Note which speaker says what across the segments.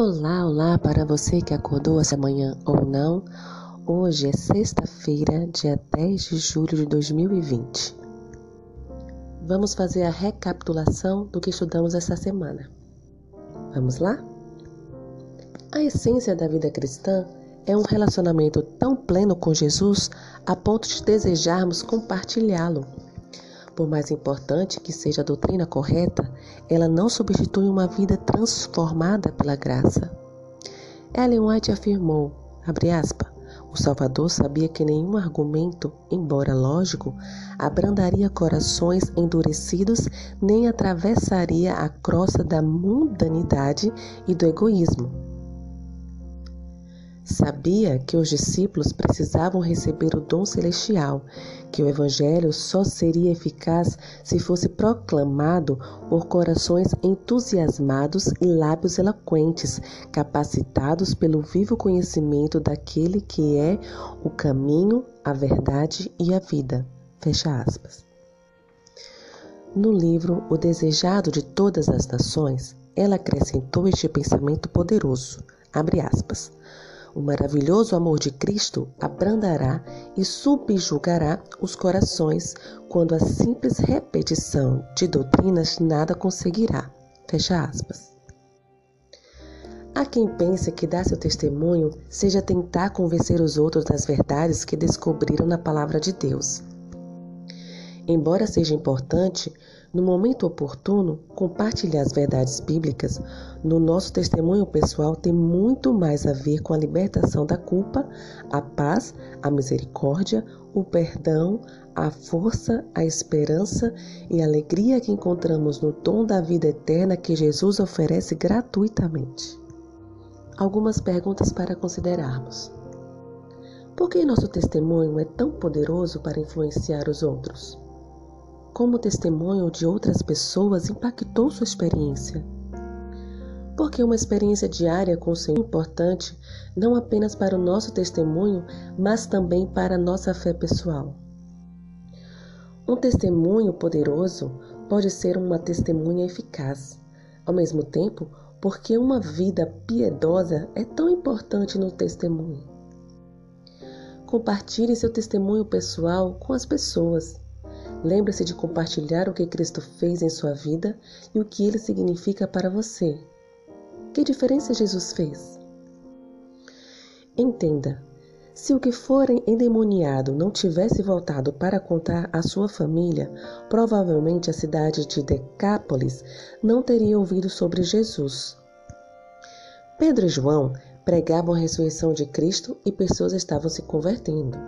Speaker 1: Olá, olá para você que acordou essa manhã ou não. Hoje é sexta-feira, dia 10 de julho de 2020. Vamos fazer a recapitulação do que estudamos essa semana. Vamos lá? A essência da vida cristã é um relacionamento tão pleno com Jesus a ponto de desejarmos compartilhá-lo por mais importante que seja a doutrina correta, ela não substitui uma vida transformada pela graça. Ellen White afirmou, aspas, o Salvador sabia que nenhum argumento, embora lógico, abrandaria corações endurecidos nem atravessaria a crosta da mundanidade e do egoísmo. Sabia que os discípulos precisavam receber o dom celestial, que o Evangelho só seria eficaz se fosse proclamado por corações entusiasmados e lábios eloquentes, capacitados pelo vivo conhecimento daquele que é o caminho, a verdade e a vida. Fecha aspas. No livro O Desejado de Todas as Nações, ela acrescentou este pensamento poderoso. Abre aspas. O maravilhoso amor de Cristo abrandará e subjugará os corações quando a simples repetição de doutrinas nada conseguirá. Fecha aspas. Há quem pense que dar seu testemunho seja tentar convencer os outros das verdades que descobriram na palavra de Deus. Embora seja importante, no momento oportuno, compartilhar as verdades bíblicas no nosso testemunho pessoal tem muito mais a ver com a libertação da culpa, a paz, a misericórdia, o perdão, a força, a esperança e a alegria que encontramos no dom da vida eterna que Jesus oferece gratuitamente. Algumas perguntas para considerarmos. Por que nosso testemunho é tão poderoso para influenciar os outros? Como o testemunho de outras pessoas impactou sua experiência. Porque uma experiência diária com o Senhor é importante não apenas para o nosso testemunho, mas também para a nossa fé pessoal. Um testemunho poderoso pode ser uma testemunha eficaz. Ao mesmo tempo, porque uma vida piedosa é tão importante no testemunho. Compartilhe seu testemunho pessoal com as pessoas. Lembre-se de compartilhar o que Cristo fez em sua vida e o que ele significa para você. Que diferença Jesus fez? Entenda, se o que for endemoniado não tivesse voltado para contar à sua família, provavelmente a cidade de Decápolis não teria ouvido sobre Jesus. Pedro e João pregavam a ressurreição de Cristo e pessoas estavam se convertendo.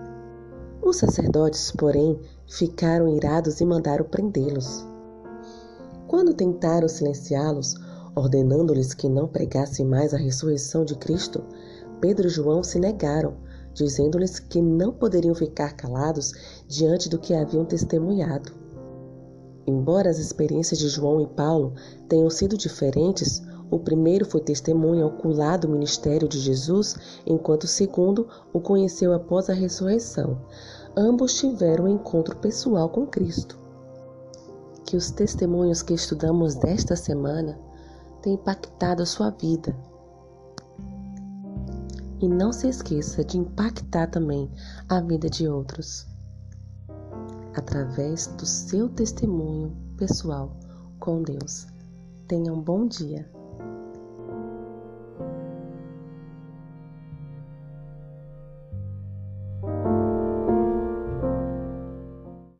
Speaker 1: Os sacerdotes, porém, ficaram irados e mandaram prendê-los. Quando tentaram silenciá-los, ordenando-lhes que não pregassem mais a ressurreição de Cristo, Pedro e João se negaram, dizendo-lhes que não poderiam ficar calados diante do que haviam testemunhado. Embora as experiências de João e Paulo tenham sido diferentes, o primeiro foi testemunha ocular do ministério de Jesus, enquanto o segundo o conheceu após a ressurreição. Ambos tiveram um encontro pessoal com Cristo. Que os testemunhos que estudamos desta semana tenham impactado a sua vida. E não se esqueça de impactar também a vida de outros através do seu testemunho pessoal com Deus. Tenha um bom dia.